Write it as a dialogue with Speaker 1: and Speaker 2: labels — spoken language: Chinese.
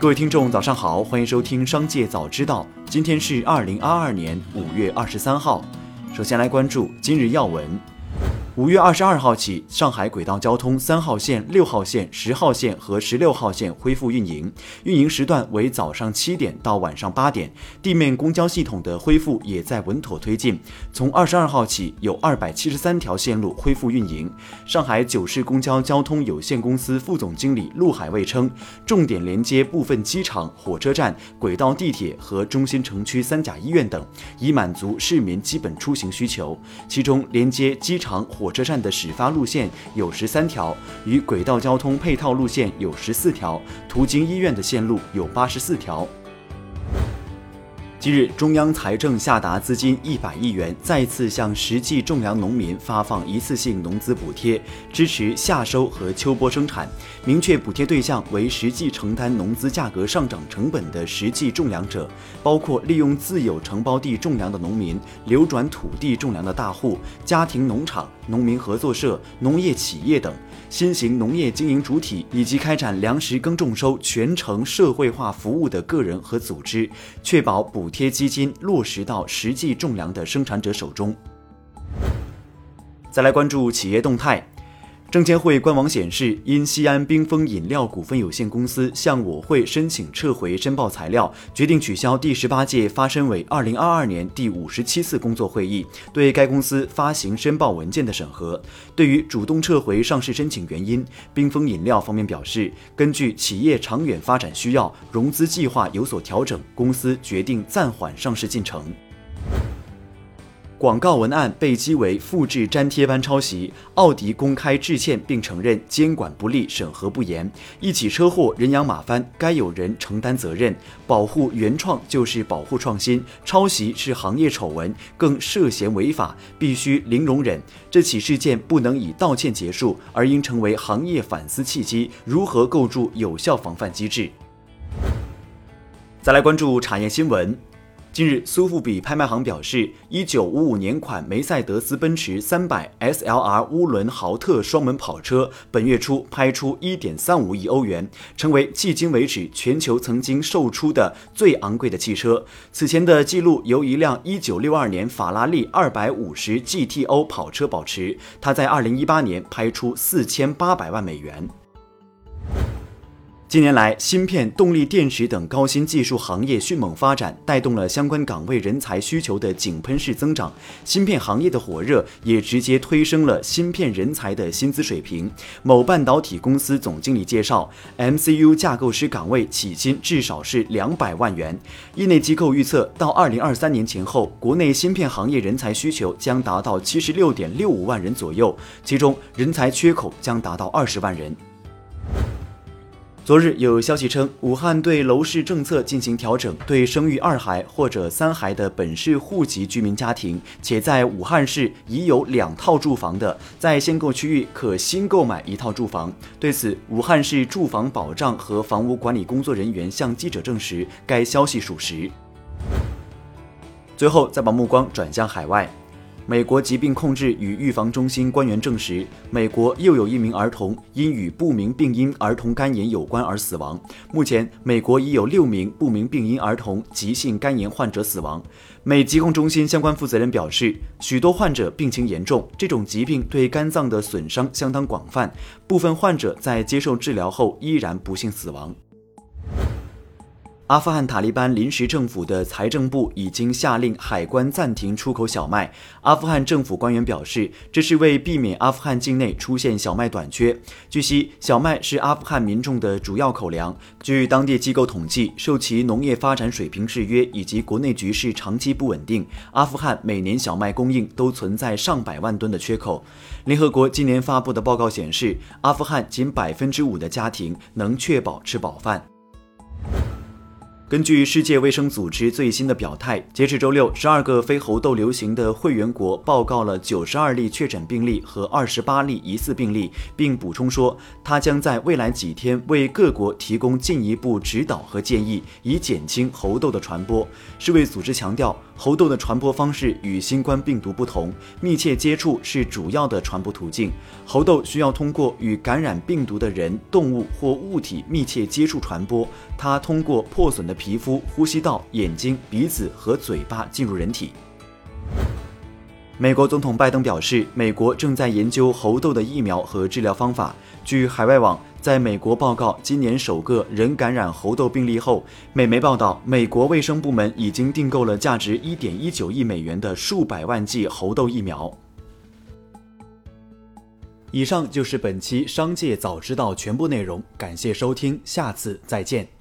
Speaker 1: 各位听众，早上好，欢迎收听《商界早知道》。今天是二零二二年五月二十三号。首先来关注今日要闻。五月二十二号起，上海轨道交通三号线、六号线、十号线和十六号线恢复运营，运营时段为早上七点到晚上八点。地面公交系统的恢复也在稳妥推进。从二十二号起，有二百七十三条线路恢复运营。上海九市公交交通有限公司副总经理陆海卫称，重点连接部分机场、火车站、轨道地铁和中心城区三甲医院等，以满足市民基本出行需求。其中，连接机场、火车站的始发路线有十三条，与轨道交通配套路线有十四条，途经医院的线路有八十四条。近日，中央财政下达资金一百亿元，再次向实际种粮农民发放一次性农资补贴，支持夏收和秋播生产。明确补贴对象为实际承担农资价格上涨成本的实际种粮者，包括利用自有承包地种粮的农民、流转土地种粮的大户、家庭农场、农民合作社、农业企业等新型农业经营主体，以及开展粮食耕种收全程社会化服务的个人和组织，确保补。贴基金落实到实际种粮的生产者手中。再来关注企业动态，证监会官网显示，因西安冰峰饮料股份有限公司向我会申请撤回申报材料，决定取消第十八届发申委二零二二年第五十七次工作会议对该公司发行申报文件的审核。对于主动撤回上市申请原因，冰峰饮料方面表示，根据企业长远发展需要，融资计划有所调整，公司决定暂缓上市进程。广告文案被讥为复制粘贴般抄袭，奥迪公开致歉并承认监管不力、审核不严。一起车祸人仰马翻，该有人承担责任。保护原创就是保护创新，抄袭是行业丑闻，更涉嫌违法，必须零容忍。这起事件不能以道歉结束，而应成为行业反思契机，如何构筑有效防范机制？再来关注产业新闻。近日，苏富比拍卖行表示，一九五五年款梅赛德斯奔驰三百 SLR 涡轮豪特双门跑车，本月初拍出一点三五亿欧元，成为迄今为止全球曾经售出的最昂贵的汽车。此前的记录由一辆一九六二年法拉利二百五十 GTO 跑车保持，它在二零一八年拍出四千八百万美元。近年来，芯片、动力电池等高新技术行业迅猛发展，带动了相关岗位人才需求的井喷式增长。芯片行业的火热也直接推升了芯片人才的薪资水平。某半导体公司总经理介绍，MCU 架构师岗位起薪至少是两百万元。业内机构预测，到二零二三年前后，国内芯片行业人才需求将达到七十六点六五万人左右，其中人才缺口将达到二十万人。昨日有消息称，武汉对楼市政策进行调整，对生育二孩或者三孩的本市户籍居民家庭，且在武汉市已有两套住房的，在限购区域可新购买一套住房。对此，武汉市住房保障和房屋管理工作人员向记者证实，该消息属实。最后，再把目光转向海外。美国疾病控制与预防中心官员证实，美国又有一名儿童因与不明病因儿童肝炎有关而死亡。目前，美国已有六名不明病因儿童急性肝炎患者死亡。美疾控中心相关负责人表示，许多患者病情严重，这种疾病对肝脏的损伤相当广泛，部分患者在接受治疗后依然不幸死亡。阿富汗塔利班临时政府的财政部已经下令海关暂停出口小麦。阿富汗政府官员表示，这是为避免阿富汗境内出现小麦短缺。据悉，小麦是阿富汗民众的主要口粮。据当地机构统计，受其农业发展水平制约以及国内局势长期不稳定，阿富汗每年小麦供应都存在上百万吨的缺口。联合国今年发布的报告显示，阿富汗仅百分之五的家庭能确保吃饱饭。根据世界卫生组织最新的表态，截至周六，十二个非猴痘流行的会员国报告了九十二例确诊病例和二十八例疑似病例，并补充说，它将在未来几天为各国提供进一步指导和建议，以减轻猴痘的传播。世卫组织强调，猴痘的传播方式与新冠病毒不同，密切接触是主要的传播途径。猴痘需要通过与感染病毒的人、动物或物体密切接触传播，它通过破损的。皮肤、呼吸道、眼睛、鼻子和嘴巴进入人体。美国总统拜登表示，美国正在研究猴痘的疫苗和治疗方法。据海外网在美国报告今年首个人感染猴痘病例后，美媒报道，美国卫生部门已经订购了价值1.19亿美元的数百万剂猴痘疫苗。以上就是本期《商界早知道》全部内容，感谢收听，下次再见。